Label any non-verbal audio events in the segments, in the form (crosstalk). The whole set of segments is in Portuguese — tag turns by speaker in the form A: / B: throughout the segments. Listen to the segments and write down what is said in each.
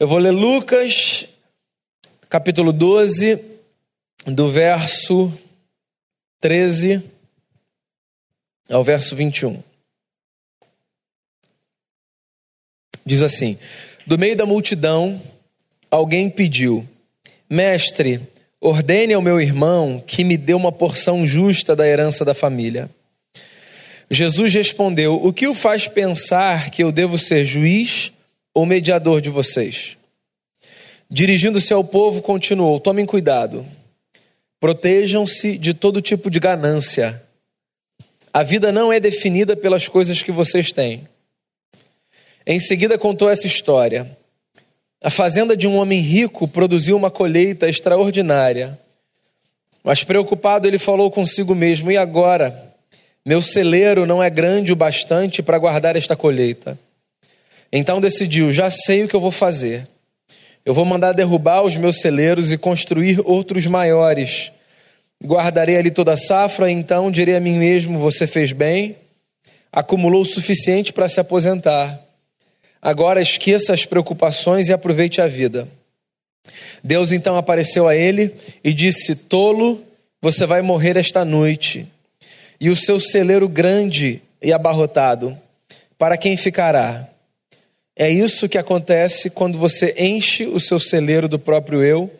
A: Eu vou ler Lucas, capítulo 12, do verso 13 ao verso 21. Diz assim: Do meio da multidão, alguém pediu: Mestre, ordene ao meu irmão que me dê uma porção justa da herança da família. Jesus respondeu: O que o faz pensar que eu devo ser juiz ou mediador de vocês? Dirigindo-se ao povo, continuou: Tomem cuidado, protejam-se de todo tipo de ganância. A vida não é definida pelas coisas que vocês têm. Em seguida, contou essa história. A fazenda de um homem rico produziu uma colheita extraordinária. Mas preocupado, ele falou consigo mesmo: E agora? Meu celeiro não é grande o bastante para guardar esta colheita. Então decidiu: Já sei o que eu vou fazer. Eu vou mandar derrubar os meus celeiros e construir outros maiores. Guardarei ali toda a safra, então direi a mim mesmo: Você fez bem, acumulou o suficiente para se aposentar. Agora esqueça as preocupações e aproveite a vida. Deus então apareceu a ele e disse: Tolo, você vai morrer esta noite, e o seu celeiro grande e abarrotado, para quem ficará? É isso que acontece quando você enche o seu celeiro do próprio eu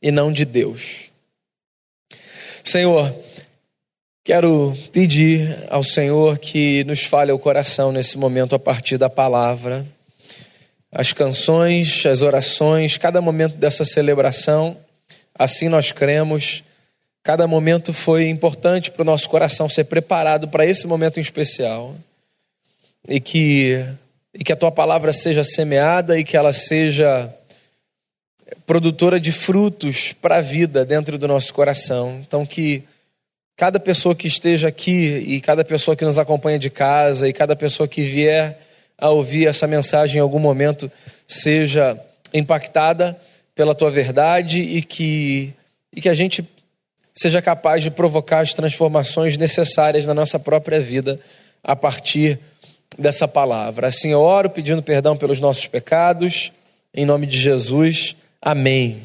A: e não de Deus. Senhor, quero pedir ao Senhor que nos fale ao coração nesse momento a partir da palavra as canções, as orações, cada momento dessa celebração, assim nós cremos. Cada momento foi importante para o nosso coração ser preparado para esse momento em especial. E que, e que a tua palavra seja semeada e que ela seja produtora de frutos para a vida dentro do nosso coração. Então, que cada pessoa que esteja aqui e cada pessoa que nos acompanha de casa e cada pessoa que vier a ouvir essa mensagem em algum momento seja impactada pela tua verdade e que, e que a gente seja capaz de provocar as transformações necessárias na nossa própria vida a partir dessa palavra. Assim eu oro pedindo perdão pelos nossos pecados, em nome de Jesus. Amém.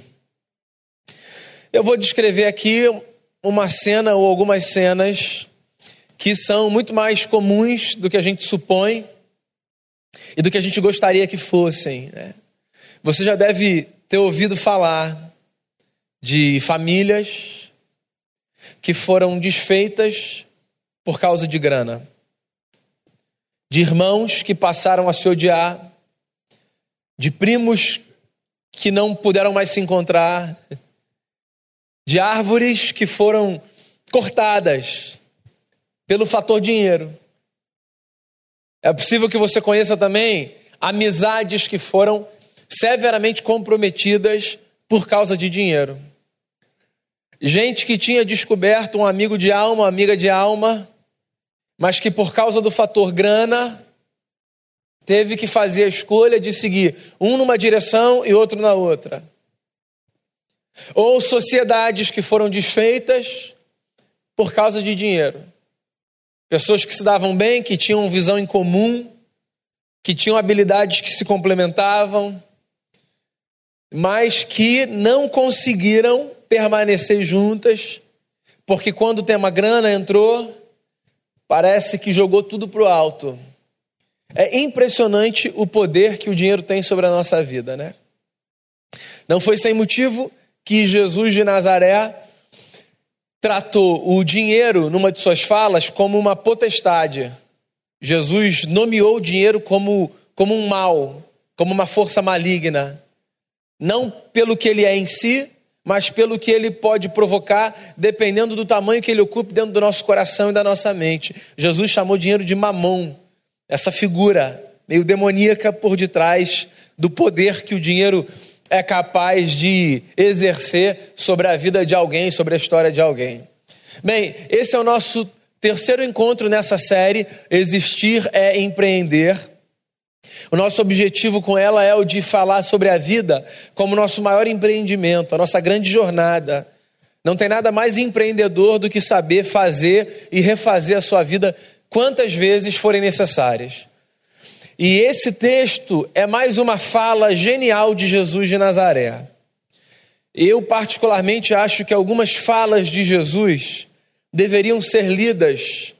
A: Eu vou descrever aqui uma cena ou algumas cenas que são muito mais comuns do que a gente supõe e do que a gente gostaria que fossem. Né? Você já deve ter ouvido falar de famílias que foram desfeitas por causa de grana, de irmãos que passaram a se odiar, de primos que não puderam mais se encontrar, de árvores que foram cortadas pelo fator dinheiro. É possível que você conheça também amizades que foram severamente comprometidas por causa de dinheiro. Gente que tinha descoberto um amigo de alma, uma amiga de alma, mas que por causa do fator grana teve que fazer a escolha de seguir um numa direção e outro na outra. Ou sociedades que foram desfeitas por causa de dinheiro. Pessoas que se davam bem, que tinham visão em comum, que tinham habilidades que se complementavam, mas que não conseguiram permanecer juntas, porque quando o tema grana entrou, parece que jogou tudo para o alto. É impressionante o poder que o dinheiro tem sobre a nossa vida, né? Não foi sem motivo que Jesus de Nazaré tratou o dinheiro, numa de suas falas, como uma potestade. Jesus nomeou o dinheiro como, como um mal, como uma força maligna. Não pelo que ele é em si, mas pelo que ele pode provocar, dependendo do tamanho que ele ocupe dentro do nosso coração e da nossa mente. Jesus chamou dinheiro de mamão, essa figura meio demoníaca por detrás do poder que o dinheiro é capaz de exercer sobre a vida de alguém, sobre a história de alguém. Bem, esse é o nosso terceiro encontro nessa série, Existir é Empreender. O nosso objetivo com ela é o de falar sobre a vida como nosso maior empreendimento, a nossa grande jornada. Não tem nada mais empreendedor do que saber fazer e refazer a sua vida quantas vezes forem necessárias. E esse texto é mais uma fala genial de Jesus de Nazaré. Eu, particularmente, acho que algumas falas de Jesus deveriam ser lidas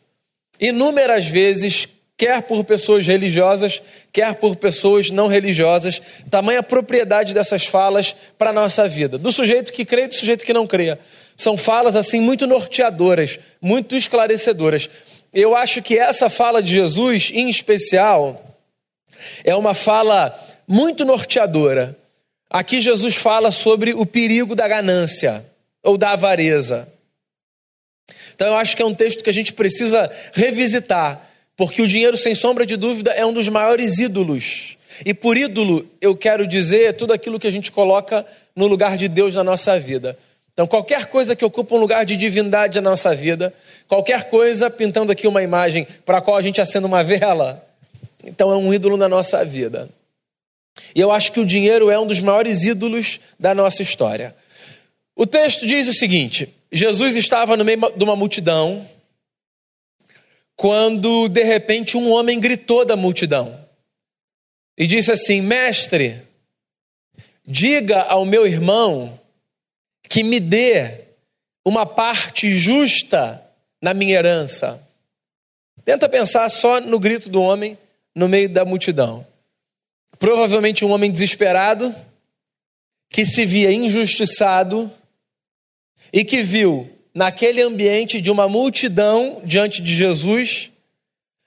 A: inúmeras vezes, quer por pessoas religiosas, quer por pessoas não religiosas, tamanha propriedade dessas falas para a nossa vida, do sujeito que crê e do sujeito que não crê. São falas assim muito norteadoras, muito esclarecedoras. Eu acho que essa fala de Jesus, em especial, é uma fala muito norteadora. Aqui Jesus fala sobre o perigo da ganância ou da avareza. Então eu acho que é um texto que a gente precisa revisitar, porque o dinheiro, sem sombra de dúvida, é um dos maiores ídolos. E por ídolo, eu quero dizer tudo aquilo que a gente coloca no lugar de Deus na nossa vida. Então, qualquer coisa que ocupa um lugar de divindade na nossa vida, qualquer coisa, pintando aqui uma imagem para a qual a gente acenda uma vela, então é um ídolo na nossa vida. E eu acho que o dinheiro é um dos maiores ídolos da nossa história. O texto diz o seguinte: Jesus estava no meio de uma multidão, quando de repente um homem gritou da multidão e disse assim: Mestre, diga ao meu irmão que me dê uma parte justa na minha herança. Tenta pensar só no grito do homem no meio da multidão. Provavelmente um homem desesperado, que se via injustiçado e que viu naquele ambiente de uma multidão diante de Jesus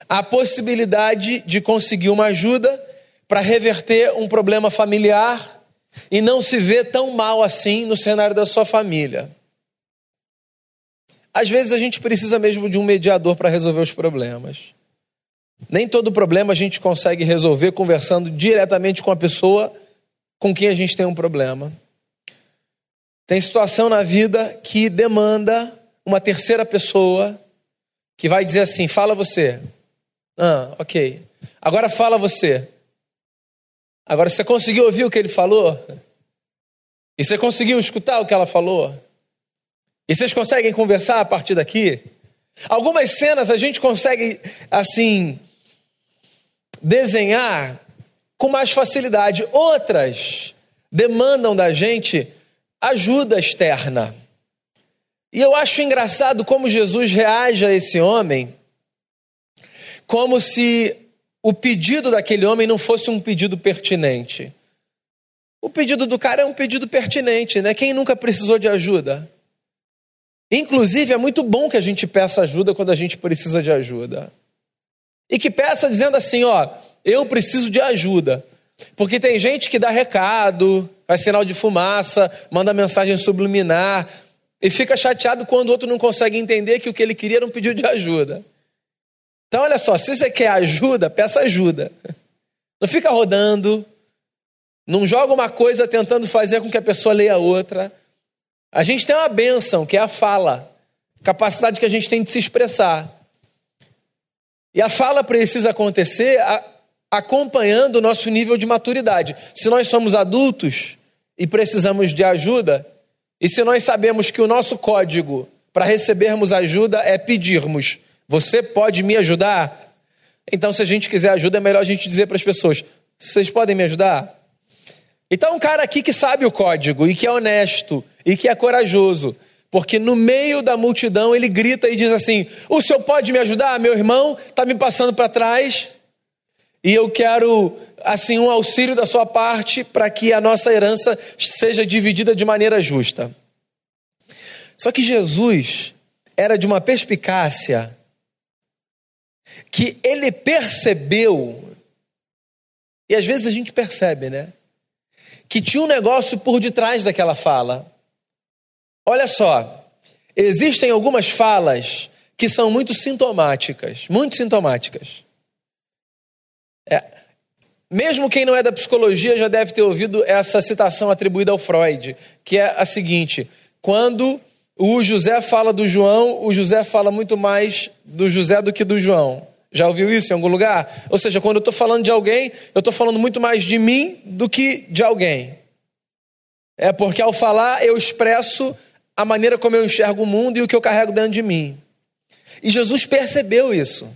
A: a possibilidade de conseguir uma ajuda para reverter um problema familiar e não se vê tão mal assim no cenário da sua família. Às vezes a gente precisa mesmo de um mediador para resolver os problemas. Nem todo problema a gente consegue resolver conversando diretamente com a pessoa com quem a gente tem um problema. Tem situação na vida que demanda uma terceira pessoa que vai dizer assim: fala você. Ah, ok. Agora fala você. Agora, você conseguiu ouvir o que ele falou? E você conseguiu escutar o que ela falou? E vocês conseguem conversar a partir daqui? Algumas cenas a gente consegue, assim, desenhar com mais facilidade, outras demandam da gente ajuda externa. E eu acho engraçado como Jesus reage a esse homem, como se o pedido daquele homem não fosse um pedido pertinente. O pedido do cara é um pedido pertinente, né? Quem nunca precisou de ajuda? Inclusive, é muito bom que a gente peça ajuda quando a gente precisa de ajuda. E que peça dizendo assim: ó, eu preciso de ajuda. Porque tem gente que dá recado, faz sinal de fumaça, manda mensagem subliminar e fica chateado quando o outro não consegue entender que o que ele queria era um pedido de ajuda. Então, olha só, se você quer ajuda, peça ajuda. Não fica rodando, não joga uma coisa tentando fazer com que a pessoa leia outra. A gente tem uma bênção, que é a fala, capacidade que a gente tem de se expressar. E a fala precisa acontecer acompanhando o nosso nível de maturidade. Se nós somos adultos e precisamos de ajuda, e se nós sabemos que o nosso código para recebermos ajuda é pedirmos você pode me ajudar? Então, se a gente quiser ajuda, é melhor a gente dizer para as pessoas: vocês podem me ajudar? Então, um cara aqui que sabe o código e que é honesto e que é corajoso, porque no meio da multidão ele grita e diz assim: O senhor pode me ajudar? Meu irmão está me passando para trás e eu quero, assim, um auxílio da sua parte para que a nossa herança seja dividida de maneira justa. Só que Jesus era de uma perspicácia que ele percebeu, e às vezes a gente percebe, né? Que tinha um negócio por detrás daquela fala. Olha só, existem algumas falas que são muito sintomáticas, muito sintomáticas. É, mesmo quem não é da psicologia já deve ter ouvido essa citação atribuída ao Freud, que é a seguinte: quando o José fala do João, o José fala muito mais do José do que do João. Já ouviu isso em algum lugar? Ou seja, quando eu estou falando de alguém, eu estou falando muito mais de mim do que de alguém. É porque ao falar eu expresso a maneira como eu enxergo o mundo e o que eu carrego dentro de mim. E Jesus percebeu isso.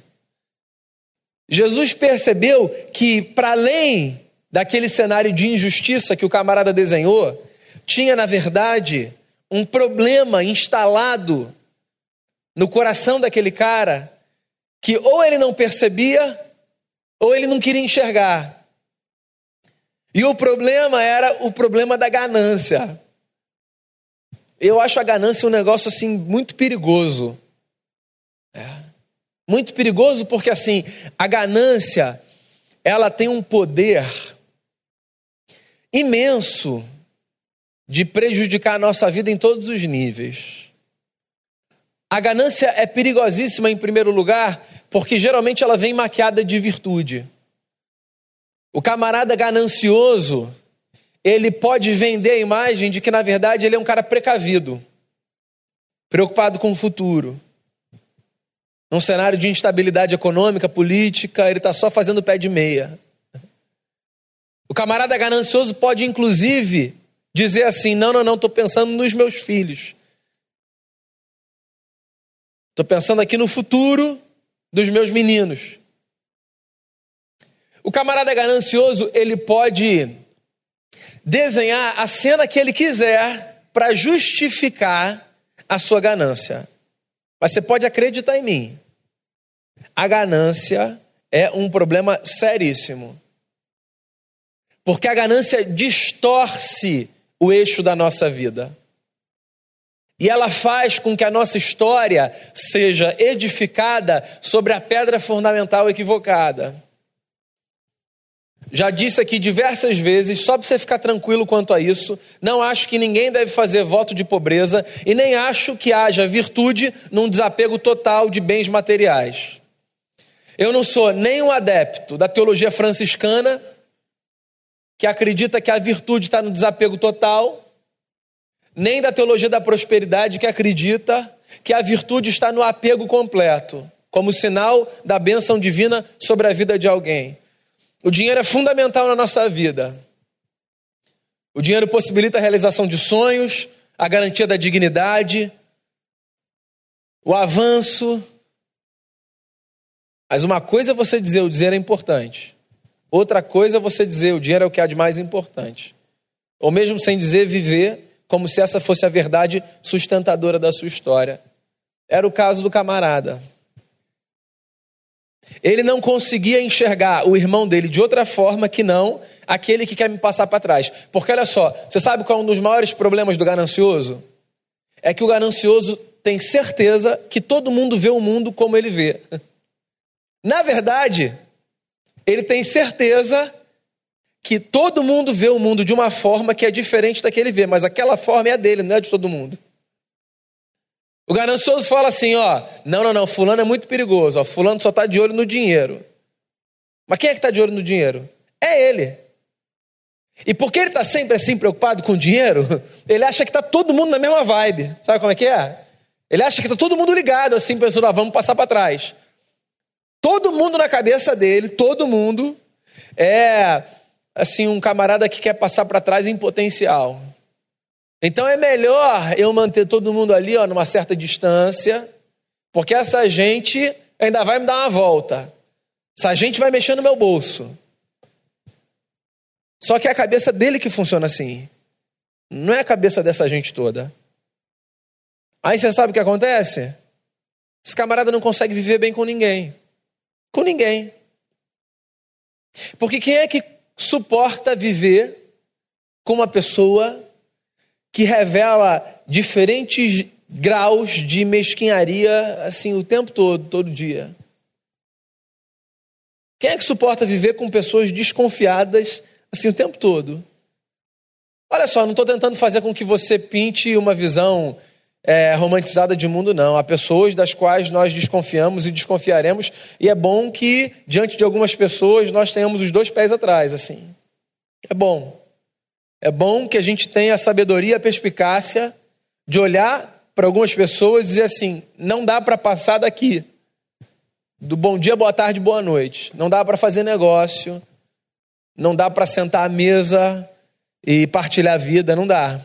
A: Jesus percebeu que, para além daquele cenário de injustiça que o camarada desenhou, tinha, na verdade, um problema instalado no coração daquele cara que ou ele não percebia ou ele não queria enxergar. E o problema era o problema da ganância. Eu acho a ganância um negócio assim muito perigoso. Muito perigoso porque assim, a ganância, ela tem um poder imenso de prejudicar a nossa vida em todos os níveis. A ganância é perigosíssima em primeiro lugar, porque geralmente ela vem maquiada de virtude. O camarada ganancioso, ele pode vender a imagem de que na verdade ele é um cara precavido, preocupado com o futuro. Num cenário de instabilidade econômica, política, ele está só fazendo pé de meia. O camarada ganancioso pode, inclusive, dizer assim: não, não, não, estou pensando nos meus filhos. Estou pensando aqui no futuro dos meus meninos. O camarada ganancioso, ele pode desenhar a cena que ele quiser para justificar a sua ganância. Mas você pode acreditar em mim. A ganância é um problema seríssimo. Porque a ganância distorce o eixo da nossa vida. E ela faz com que a nossa história seja edificada sobre a pedra fundamental equivocada. Já disse aqui diversas vezes, só para você ficar tranquilo quanto a isso, não acho que ninguém deve fazer voto de pobreza e nem acho que haja virtude num desapego total de bens materiais. Eu não sou nem um adepto da teologia franciscana, que acredita que a virtude está no desapego total, nem da teologia da prosperidade, que acredita que a virtude está no apego completo, como sinal da bênção divina sobre a vida de alguém. O dinheiro é fundamental na nossa vida. O dinheiro possibilita a realização de sonhos, a garantia da dignidade, o avanço. Mas uma coisa é você dizer, o dinheiro é importante. Outra coisa é você dizer o dinheiro é o que há de mais importante. Ou mesmo sem dizer, viver como se essa fosse a verdade sustentadora da sua história. Era o caso do camarada. Ele não conseguia enxergar o irmão dele de outra forma que não aquele que quer me passar para trás. Porque olha só, você sabe qual é um dos maiores problemas do ganancioso? É que o ganancioso tem certeza que todo mundo vê o mundo como ele vê. (laughs) Na verdade, ele tem certeza que todo mundo vê o mundo de uma forma que é diferente da que ele vê, mas aquela forma é a dele, não é de todo mundo. O ganancioso fala assim, ó, não, não, não, fulano é muito perigoso, ó, fulano só está de olho no dinheiro. Mas quem é que está de olho no dinheiro? É ele. E porque ele está sempre assim preocupado com o dinheiro, (laughs) ele acha que está todo mundo na mesma vibe. Sabe como é que é? Ele acha que está todo mundo ligado, assim, pensando, ó, vamos passar para trás. Todo mundo na cabeça dele, todo mundo, é assim um camarada que quer passar para trás em potencial. Então é melhor eu manter todo mundo ali, ó, numa certa distância, porque essa gente ainda vai me dar uma volta. Essa gente vai mexer no meu bolso. Só que é a cabeça dele que funciona assim. Não é a cabeça dessa gente toda. Aí você sabe o que acontece? Esse camarada não consegue viver bem com ninguém. Com ninguém. Porque quem é que suporta viver com uma pessoa que revela diferentes graus de mesquinharia assim o tempo todo, todo dia? Quem é que suporta viver com pessoas desconfiadas assim o tempo todo? Olha só, não estou tentando fazer com que você pinte uma visão é, romantizada de mundo, não. Há pessoas das quais nós desconfiamos e desconfiaremos, e é bom que, diante de algumas pessoas, nós tenhamos os dois pés atrás, assim. É bom. É bom que a gente tenha a sabedoria a perspicácia de olhar para algumas pessoas e dizer assim: não dá para passar daqui. Do bom dia, boa tarde, boa noite. Não dá para fazer negócio. Não dá para sentar à mesa e partilhar a vida. Não dá.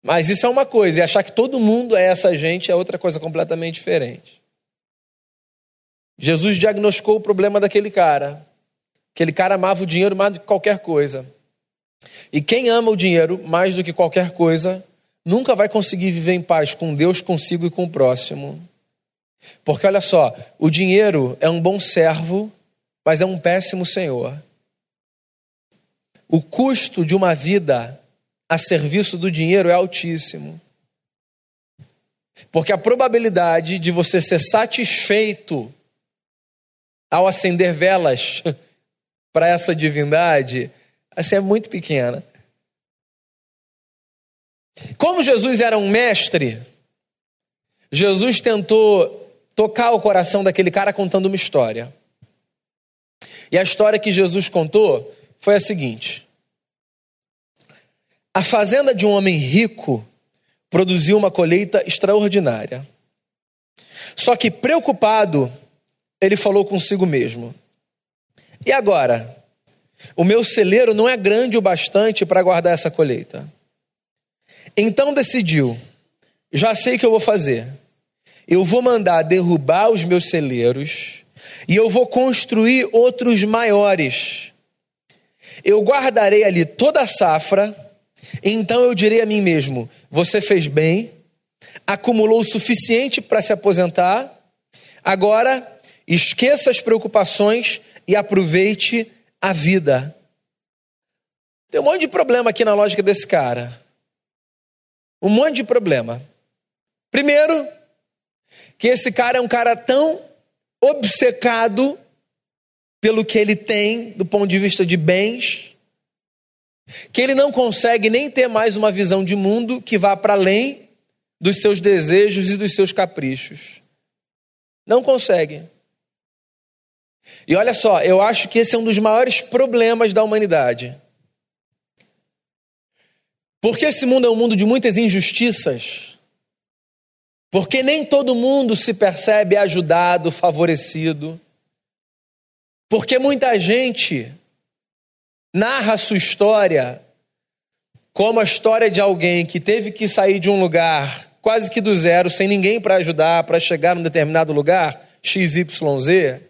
A: Mas isso é uma coisa, e achar que todo mundo é essa gente é outra coisa completamente diferente. Jesus diagnosticou o problema daquele cara. Aquele cara amava o dinheiro mais do que qualquer coisa. E quem ama o dinheiro mais do que qualquer coisa, nunca vai conseguir viver em paz com Deus, consigo e com o próximo. Porque olha só, o dinheiro é um bom servo, mas é um péssimo senhor. O custo de uma vida a serviço do dinheiro é altíssimo. Porque a probabilidade de você ser satisfeito ao acender velas (laughs) para essa divindade assim, é muito pequena. Como Jesus era um mestre, Jesus tentou tocar o coração daquele cara contando uma história. E a história que Jesus contou foi a seguinte: A fazenda de um homem rico produziu uma colheita extraordinária. Só que preocupado, ele falou consigo mesmo: E agora? O meu celeiro não é grande o bastante para guardar essa colheita. Então decidiu: já sei o que eu vou fazer. Eu vou mandar derrubar os meus celeiros e eu vou construir outros maiores. Eu guardarei ali toda a safra então eu direi a mim mesmo: você fez bem, acumulou o suficiente para se aposentar, agora esqueça as preocupações e aproveite a vida. Tem um monte de problema aqui na lógica desse cara. Um monte de problema. Primeiro, que esse cara é um cara tão obcecado pelo que ele tem do ponto de vista de bens, que ele não consegue nem ter mais uma visão de mundo que vá para além dos seus desejos e dos seus caprichos. Não consegue. E olha só, eu acho que esse é um dos maiores problemas da humanidade. Porque esse mundo é um mundo de muitas injustiças. Porque nem todo mundo se percebe ajudado, favorecido. Porque muita gente narra a sua história como a história de alguém que teve que sair de um lugar quase que do zero, sem ninguém para ajudar, para chegar num determinado lugar, XYZ,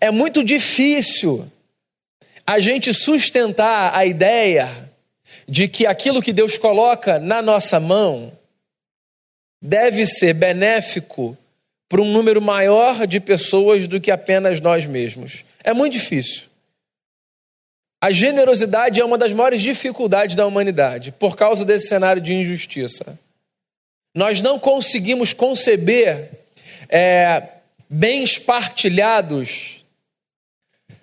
A: é muito difícil a gente sustentar a ideia de que aquilo que Deus coloca na nossa mão deve ser benéfico para um número maior de pessoas do que apenas nós mesmos. É muito difícil. A generosidade é uma das maiores dificuldades da humanidade, por causa desse cenário de injustiça. Nós não conseguimos conceber é, bens partilhados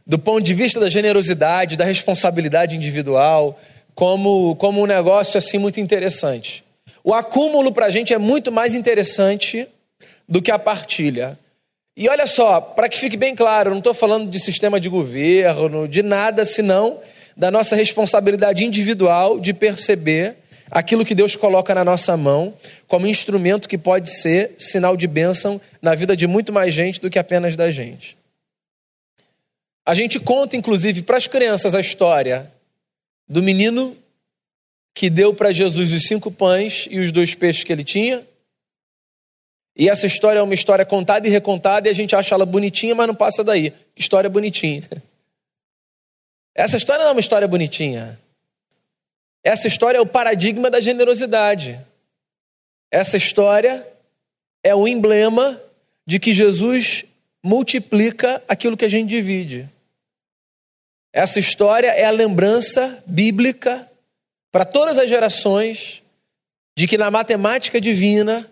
A: do ponto de vista da generosidade, da responsabilidade individual, como, como um negócio assim muito interessante. O acúmulo para a gente é muito mais interessante do que a partilha. E olha só, para que fique bem claro, não estou falando de sistema de governo, de nada senão da nossa responsabilidade individual de perceber aquilo que Deus coloca na nossa mão como instrumento que pode ser sinal de bênção na vida de muito mais gente do que apenas da gente. A gente conta, inclusive, para as crianças a história do menino que deu para Jesus os cinco pães e os dois peixes que ele tinha e essa história é uma história contada e recontada e a gente acha ela bonitinha, mas não passa daí. História bonitinha. Essa história não é uma história bonitinha. Essa história é o paradigma da generosidade. Essa história é o emblema de que Jesus multiplica aquilo que a gente divide. Essa história é a lembrança bíblica para todas as gerações de que na matemática divina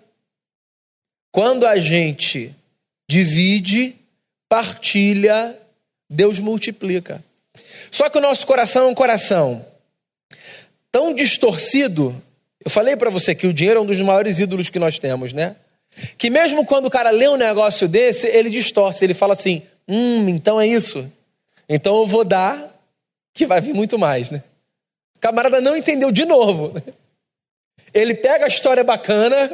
A: quando a gente divide, partilha, Deus multiplica. Só que o nosso coração é um coração tão distorcido. Eu falei para você que o dinheiro é um dos maiores ídolos que nós temos, né? Que mesmo quando o cara lê um negócio desse, ele distorce, ele fala assim: hum, então é isso. Então eu vou dar, que vai vir muito mais, né? O camarada não entendeu de novo. Ele pega a história bacana,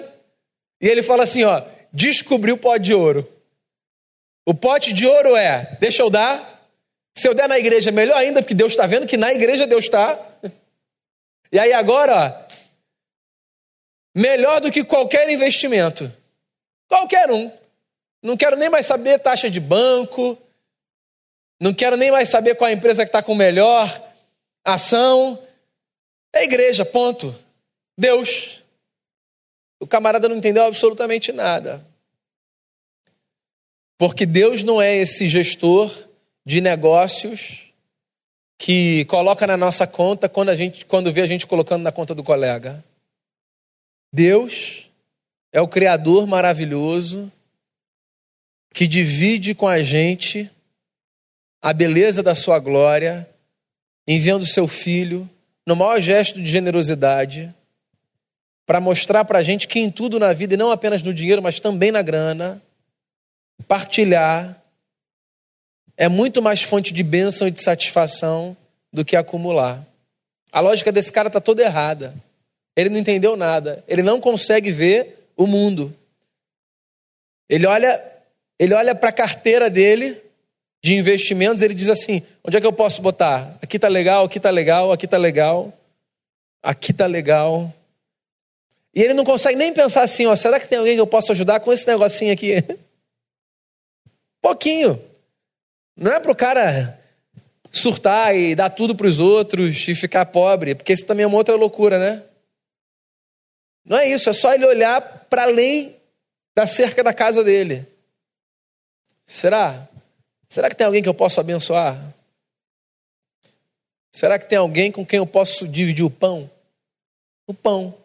A: e ele fala assim: ó, descobriu o pote de ouro. O pote de ouro é, deixa eu dar. Se eu der na igreja, melhor ainda, porque Deus está vendo que na igreja Deus está. E aí agora, ó, melhor do que qualquer investimento. Qualquer um. Não quero nem mais saber taxa de banco. Não quero nem mais saber qual a empresa que está com melhor ação. É igreja, ponto. Deus. O camarada não entendeu absolutamente nada. Porque Deus não é esse gestor de negócios que coloca na nossa conta quando a gente quando vê a gente colocando na conta do colega. Deus é o criador maravilhoso que divide com a gente a beleza da sua glória, enviando seu filho no maior gesto de generosidade para mostrar para a gente que em tudo na vida, e não apenas no dinheiro, mas também na grana, partilhar é muito mais fonte de bênção e de satisfação do que acumular. A lógica desse cara está toda errada. Ele não entendeu nada. Ele não consegue ver o mundo. Ele olha, ele olha para a carteira dele de investimentos, ele diz assim: onde é que eu posso botar? Aqui está legal, aqui está legal, aqui está legal, aqui está legal. E ele não consegue nem pensar assim: ó, será que tem alguém que eu possa ajudar com esse negocinho aqui? (laughs) Pouquinho. Não é para o cara surtar e dar tudo para os outros e ficar pobre, porque isso também é uma outra loucura, né? Não é isso, é só ele olhar para além da cerca da casa dele. Será? Será que tem alguém que eu posso abençoar? Será que tem alguém com quem eu posso dividir o pão? O pão.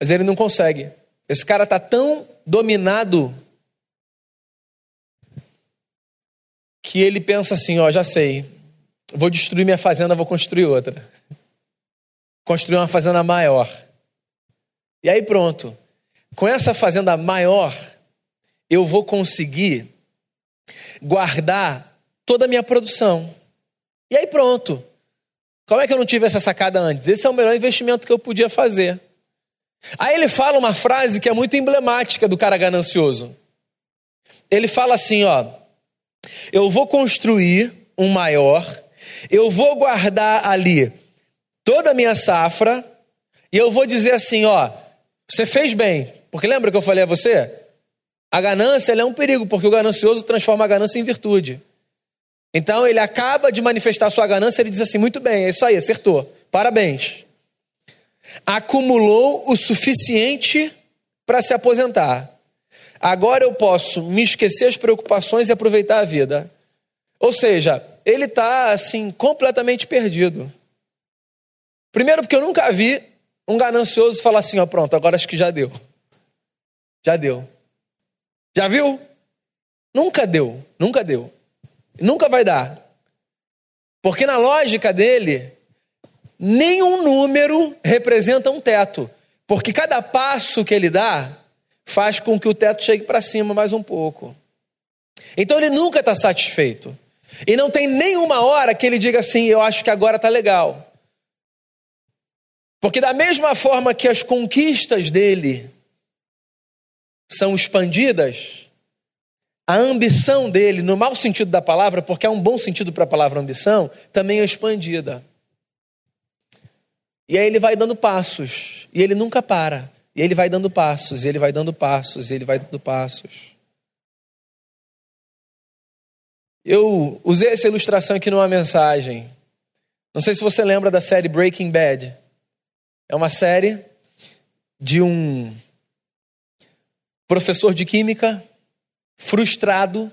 A: Mas ele não consegue. Esse cara está tão dominado que ele pensa assim: ó, já sei, vou destruir minha fazenda, vou construir outra. Construir uma fazenda maior. E aí pronto. Com essa fazenda maior, eu vou conseguir guardar toda a minha produção. E aí pronto. Como é que eu não tive essa sacada antes? Esse é o melhor investimento que eu podia fazer. Aí ele fala uma frase que é muito emblemática do cara ganancioso. Ele fala assim, ó: Eu vou construir um maior, eu vou guardar ali toda a minha safra e eu vou dizer assim, ó, você fez bem. Porque lembra que eu falei a você? A ganância é um perigo, porque o ganancioso transforma a ganância em virtude. Então ele acaba de manifestar sua ganância, ele diz assim: muito bem, é isso aí, acertou, parabéns. Acumulou o suficiente para se aposentar. Agora eu posso me esquecer as preocupações e aproveitar a vida. Ou seja, ele está assim completamente perdido. Primeiro, porque eu nunca vi um ganancioso falar assim: ó, pronto, agora acho que já deu. Já deu. Já viu? Nunca deu, nunca deu. Nunca vai dar. Porque na lógica dele, nenhum número representa um teto. Porque cada passo que ele dá faz com que o teto chegue para cima mais um pouco. Então ele nunca está satisfeito. E não tem nenhuma hora que ele diga assim: eu acho que agora está legal. Porque, da mesma forma que as conquistas dele são expandidas, a ambição dele, no mau sentido da palavra, porque há um bom sentido para a palavra ambição, também é expandida. E aí ele vai dando passos, e ele nunca para. E ele vai dando passos, ele vai dando passos, ele vai dando passos. Eu usei essa ilustração aqui numa mensagem. Não sei se você lembra da série Breaking Bad. É uma série de um professor de química frustrado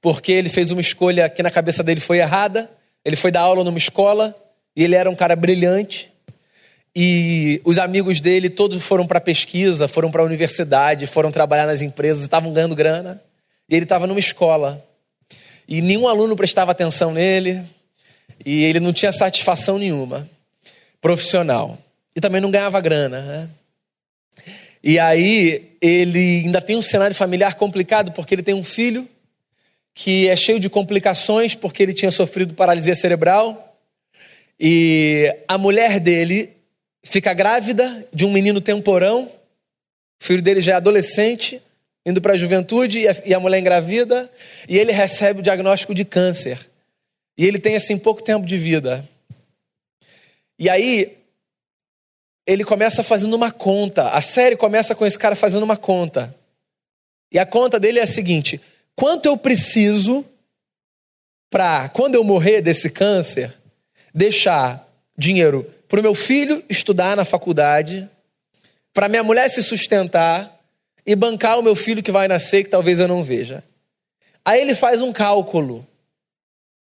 A: porque ele fez uma escolha que na cabeça dele foi errada. Ele foi dar aula numa escola e ele era um cara brilhante. E os amigos dele todos foram para pesquisa, foram para a universidade, foram trabalhar nas empresas, estavam ganhando grana. E ele estava numa escola. E nenhum aluno prestava atenção nele. E ele não tinha satisfação nenhuma profissional. E também não ganhava grana. Né? E aí ele ainda tem um cenário familiar complicado, porque ele tem um filho que é cheio de complicações, porque ele tinha sofrido paralisia cerebral. E a mulher dele fica grávida de um menino temporão. O filho dele já é adolescente, indo para a juventude, e a mulher engravida. E ele recebe o diagnóstico de câncer. E ele tem assim pouco tempo de vida. E aí, ele começa fazendo uma conta. A série começa com esse cara fazendo uma conta. E a conta dele é a seguinte: quanto eu preciso para, quando eu morrer desse câncer, deixar dinheiro para o meu filho estudar na faculdade, para minha mulher se sustentar e bancar o meu filho que vai nascer, que talvez eu não veja. Aí ele faz um cálculo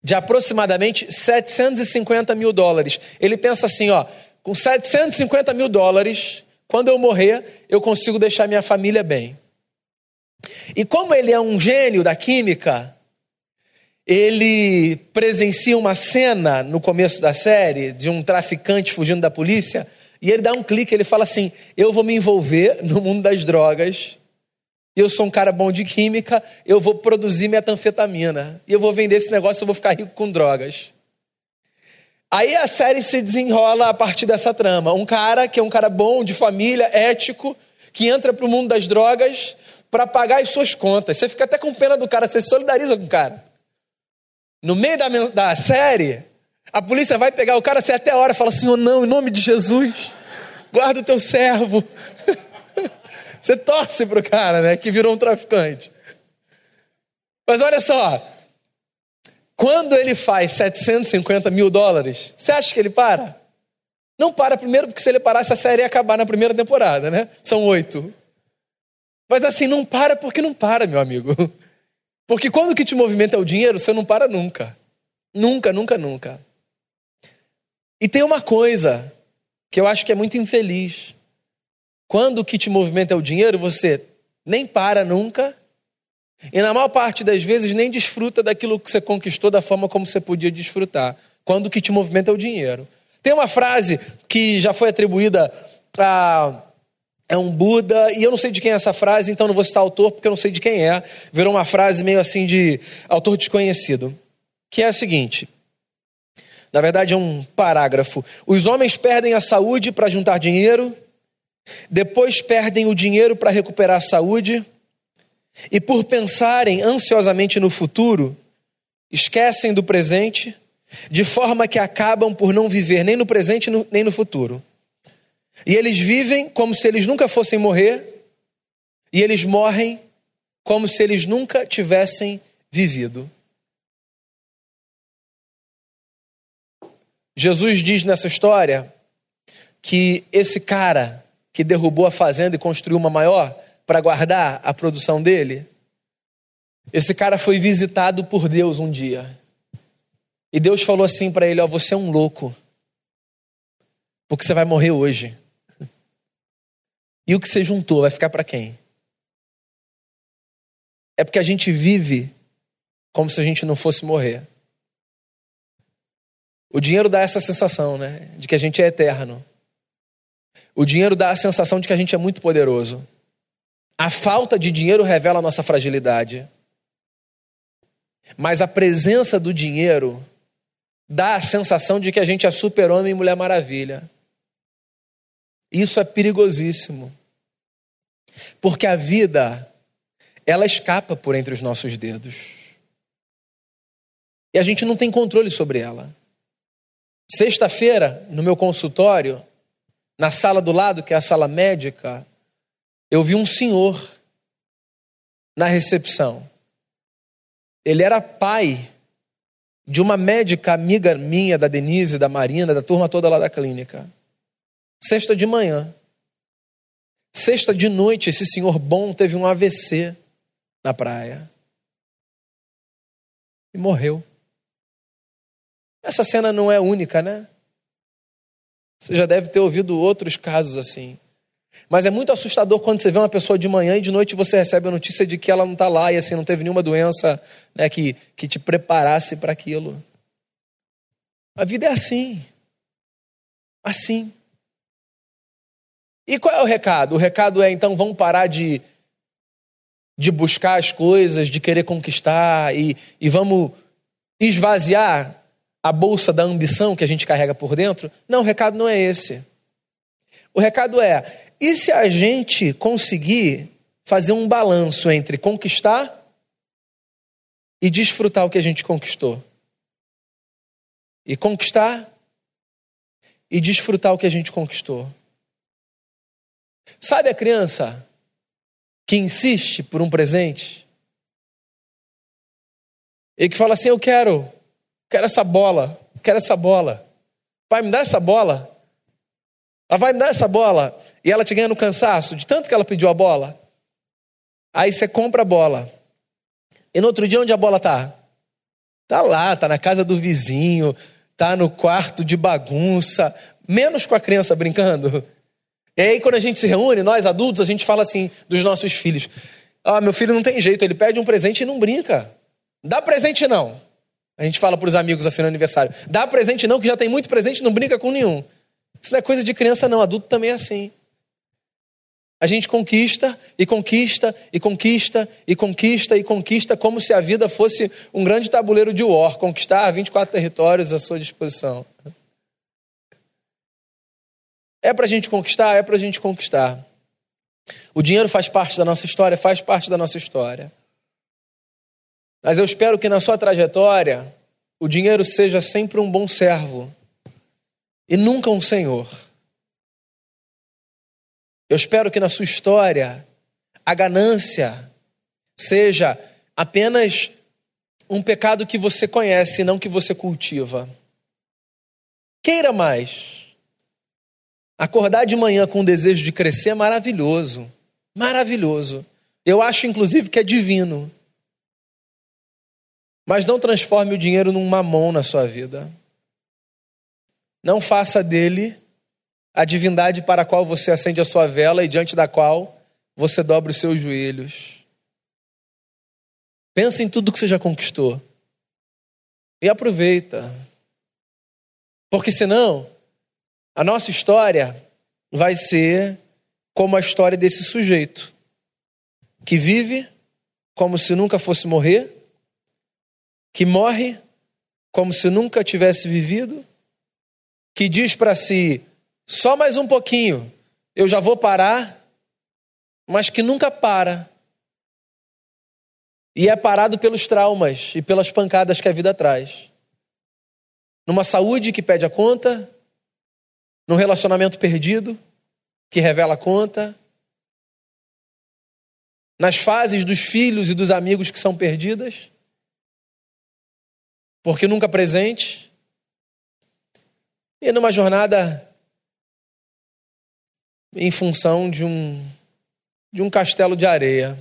A: de aproximadamente 750 mil dólares. Ele pensa assim: ó, com 750 mil dólares, quando eu morrer, eu consigo deixar minha família bem. E como ele é um gênio da química, ele presencia uma cena no começo da série de um traficante fugindo da polícia, e ele dá um clique, ele fala assim: "Eu vou me envolver no mundo das drogas. Eu sou um cara bom de química, eu vou produzir metanfetamina e eu vou vender esse negócio, eu vou ficar rico com drogas." Aí a série se desenrola a partir dessa trama. Um cara que é um cara bom, de família, ético, que entra para o mundo das drogas para pagar as suas contas. Você fica até com pena do cara, você se solidariza com o cara. No meio da, da série, a polícia vai pegar o cara, você até a hora fala oh, não, em nome de Jesus, guarda o teu servo. (laughs) você torce pro cara, né, que virou um traficante. Mas olha só, quando ele faz 750 mil dólares, você acha que ele para? Não para primeiro, porque se ele parasse, a série ia acabar na primeira temporada, né? São oito. Mas assim, não para porque não para, meu amigo. (laughs) Porque quando o que te movimenta é o dinheiro, você não para nunca. Nunca, nunca, nunca. E tem uma coisa que eu acho que é muito infeliz. Quando o que te movimenta é o dinheiro, você nem para nunca e na maior parte das vezes nem desfruta daquilo que você conquistou da forma como você podia desfrutar, quando o que te movimenta é o dinheiro. Tem uma frase que já foi atribuída a é um Buda, e eu não sei de quem é essa frase, então não vou citar autor porque eu não sei de quem é. Virou uma frase meio assim de autor desconhecido, que é a seguinte: na verdade é um parágrafo. Os homens perdem a saúde para juntar dinheiro, depois perdem o dinheiro para recuperar a saúde, e por pensarem ansiosamente no futuro, esquecem do presente, de forma que acabam por não viver nem no presente nem no futuro. E eles vivem como se eles nunca fossem morrer, e eles morrem como se eles nunca tivessem vivido. Jesus diz nessa história que esse cara que derrubou a fazenda e construiu uma maior, para guardar a produção dele? Esse cara foi visitado por Deus um dia. E Deus falou assim para ele: Ó, você é um louco, porque você vai morrer hoje. E o que você juntou vai ficar para quem? É porque a gente vive como se a gente não fosse morrer. O dinheiro dá essa sensação, né? De que a gente é eterno. O dinheiro dá a sensação de que a gente é muito poderoso. A falta de dinheiro revela a nossa fragilidade. Mas a presença do dinheiro dá a sensação de que a gente é super-homem e mulher maravilha. Isso é perigosíssimo. Porque a vida, ela escapa por entre os nossos dedos. E a gente não tem controle sobre ela. Sexta-feira, no meu consultório, na sala do lado, que é a sala médica, eu vi um senhor na recepção. Ele era pai de uma médica amiga minha, da Denise, da Marina, da turma toda lá da clínica. Sexta de manhã. Sexta de noite, esse senhor bom teve um AVC na praia. E morreu. Essa cena não é única, né? Você já deve ter ouvido outros casos assim. Mas é muito assustador quando você vê uma pessoa de manhã e de noite você recebe a notícia de que ela não está lá e assim não teve nenhuma doença né, que, que te preparasse para aquilo. A vida é assim. Assim. E qual é o recado? O recado é então vamos parar de, de buscar as coisas, de querer conquistar e, e vamos esvaziar a bolsa da ambição que a gente carrega por dentro? Não, o recado não é esse. O recado é e se a gente conseguir fazer um balanço entre conquistar e desfrutar o que a gente conquistou? E conquistar e desfrutar o que a gente conquistou. Sabe a criança que insiste por um presente? E que fala assim: Eu quero, quero essa bola, quero essa bola. Pai, me dá essa bola. Ela vai me dar essa bola. E ela te ganha no cansaço, de tanto que ela pediu a bola. Aí você compra a bola. E no outro dia, onde a bola está? Está lá, está na casa do vizinho, está no quarto de bagunça, menos com a criança brincando. E aí, quando a gente se reúne, nós adultos, a gente fala assim dos nossos filhos: Ah, meu filho não tem jeito, ele pede um presente e não brinca. Dá presente não. A gente fala para os amigos assim no aniversário: Dá presente não, que já tem muito presente, não brinca com nenhum. Isso não é coisa de criança, não. Adulto também é assim. A gente conquista e conquista e conquista e conquista e conquista como se a vida fosse um grande tabuleiro de war, conquistar 24 territórios à sua disposição. É para a gente conquistar? É para a gente conquistar. O dinheiro faz parte da nossa história? Faz parte da nossa história. Mas eu espero que na sua trajetória o dinheiro seja sempre um bom servo e nunca um senhor. Eu espero que na sua história a ganância seja apenas um pecado que você conhece, não que você cultiva. Queira mais. Acordar de manhã com o desejo de crescer é maravilhoso. Maravilhoso. Eu acho, inclusive, que é divino. Mas não transforme o dinheiro num mamão na sua vida. Não faça dele a divindade para a qual você acende a sua vela e diante da qual você dobra os seus joelhos. Pensa em tudo que você já conquistou. E aproveita. Porque senão, a nossa história vai ser como a história desse sujeito que vive como se nunca fosse morrer que morre como se nunca tivesse vivido, que diz para si: só mais um pouquinho, eu já vou parar, mas que nunca para. E é parado pelos traumas e pelas pancadas que a vida traz. Numa saúde que pede a conta, num relacionamento perdido que revela conta, nas fases dos filhos e dos amigos que são perdidas porque nunca presente, e numa jornada em função de um, de um castelo de areia.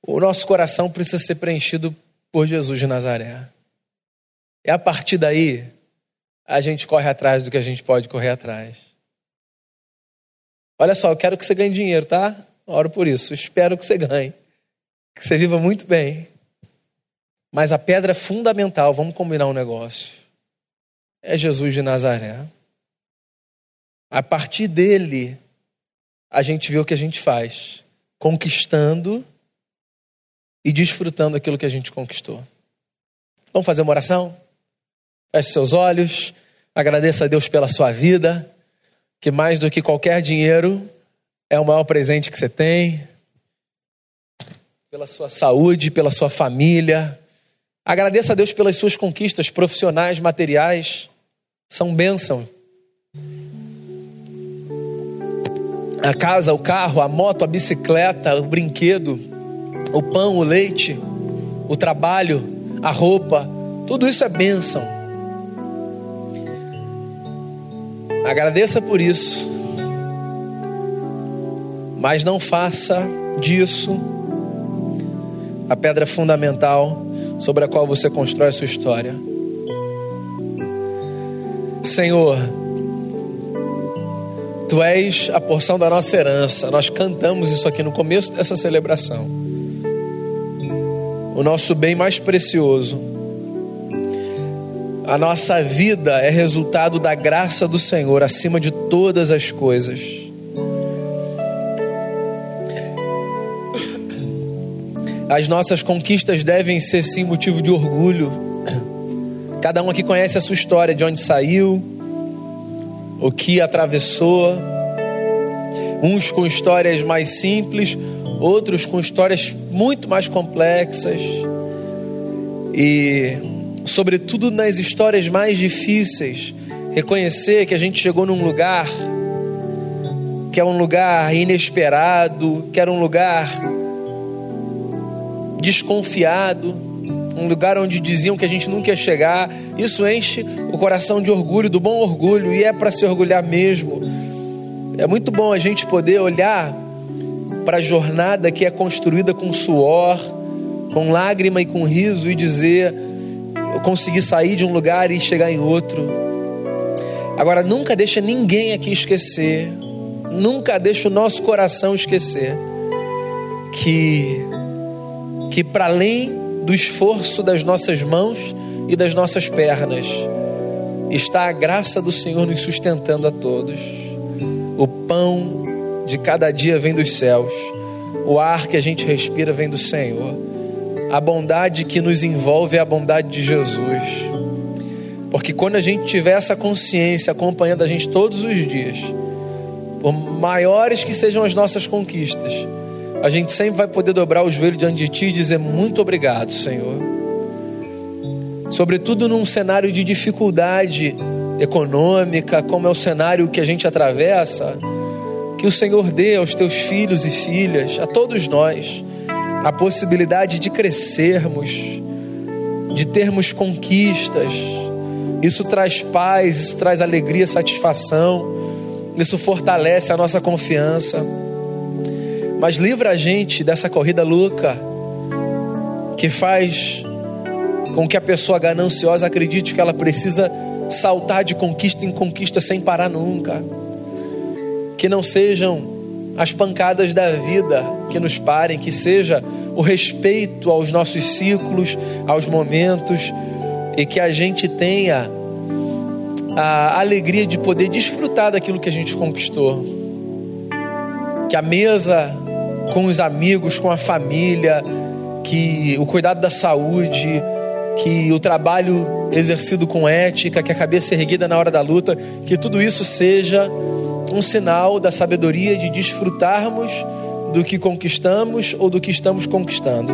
A: O nosso coração precisa ser preenchido por Jesus de Nazaré. E a partir daí, a gente corre atrás do que a gente pode correr atrás. Olha só, eu quero que você ganhe dinheiro, tá? Oro por isso. Espero que você ganhe que você viva muito bem. Mas a pedra fundamental, vamos combinar um negócio, é Jesus de Nazaré. A partir dele, a gente vê o que a gente faz, conquistando e desfrutando aquilo que a gente conquistou. Vamos fazer uma oração? Feche seus olhos, agradeça a Deus pela sua vida, que mais do que qualquer dinheiro é o maior presente que você tem pela sua saúde, pela sua família. Agradeça a Deus pelas suas conquistas profissionais, materiais. São bênção. A casa, o carro, a moto, a bicicleta, o brinquedo, o pão, o leite, o trabalho, a roupa, tudo isso é bênção. Agradeça por isso, mas não faça disso a pedra fundamental sobre a qual você constrói a sua história. Senhor, Tu és a porção da nossa herança. Nós cantamos isso aqui no começo dessa celebração. O nosso bem mais precioso. A nossa vida é resultado da graça do Senhor acima de todas as coisas. As nossas conquistas devem ser sim motivo de orgulho. Cada um aqui conhece a sua história, de onde saiu, o que atravessou. Uns com histórias mais simples, outros com histórias muito mais complexas. E, sobretudo nas histórias mais difíceis, reconhecer que a gente chegou num lugar que é um lugar inesperado, que era um lugar desconfiado, um lugar onde diziam que a gente nunca ia chegar. Isso enche o coração de orgulho, do bom orgulho, e é para se orgulhar mesmo. É muito bom a gente poder olhar para a jornada que é construída com suor, com lágrima e com riso e dizer: eu consegui sair de um lugar e chegar em outro. Agora, nunca deixa ninguém aqui esquecer, nunca deixa o nosso coração esquecer que, que para além do esforço das nossas mãos e das nossas pernas, está a graça do Senhor nos sustentando a todos. O pão de cada dia vem dos céus, o ar que a gente respira vem do Senhor, a bondade que nos envolve é a bondade de Jesus. Porque quando a gente tiver essa consciência acompanhando a gente todos os dias, por maiores que sejam as nossas conquistas, a gente sempre vai poder dobrar o joelho diante de Ti e dizer muito obrigado, Senhor. Sobretudo num cenário de dificuldade econômica, como é o cenário que a gente atravessa, que o Senhor dê aos Teus filhos e filhas, a todos nós, a possibilidade de crescermos, de termos conquistas. Isso traz paz, isso traz alegria, satisfação, isso fortalece a nossa confiança. Mas livra a gente dessa corrida louca que faz com que a pessoa gananciosa acredite que ela precisa saltar de conquista em conquista sem parar nunca. Que não sejam as pancadas da vida que nos parem, que seja o respeito aos nossos ciclos, aos momentos, e que a gente tenha a alegria de poder desfrutar daquilo que a gente conquistou. Que a mesa com os amigos, com a família, que o cuidado da saúde, que o trabalho exercido com ética, que a cabeça erguida na hora da luta, que tudo isso seja um sinal da sabedoria de desfrutarmos do que conquistamos ou do que estamos conquistando.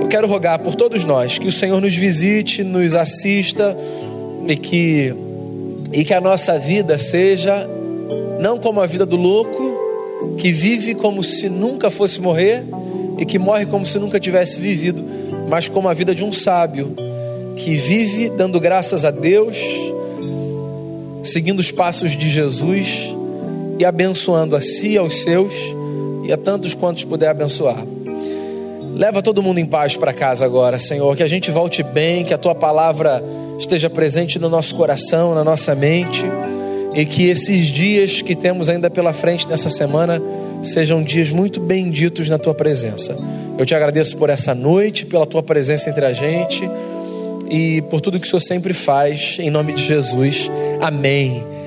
A: Eu quero rogar por todos nós que o Senhor nos visite, nos assista e que e que a nossa vida seja não como a vida do louco que vive como se nunca fosse morrer e que morre como se nunca tivesse vivido, mas como a vida de um sábio que vive dando graças a Deus, seguindo os passos de Jesus e abençoando a si, aos seus e a tantos quantos puder abençoar. Leva todo mundo em paz para casa agora, Senhor, que a gente volte bem, que a tua palavra esteja presente no nosso coração, na nossa mente, e que esses dias que temos ainda pela frente nessa semana sejam dias muito benditos na tua presença. Eu te agradeço por essa noite, pela tua presença entre a gente e por tudo que o Senhor sempre faz, em nome de Jesus. Amém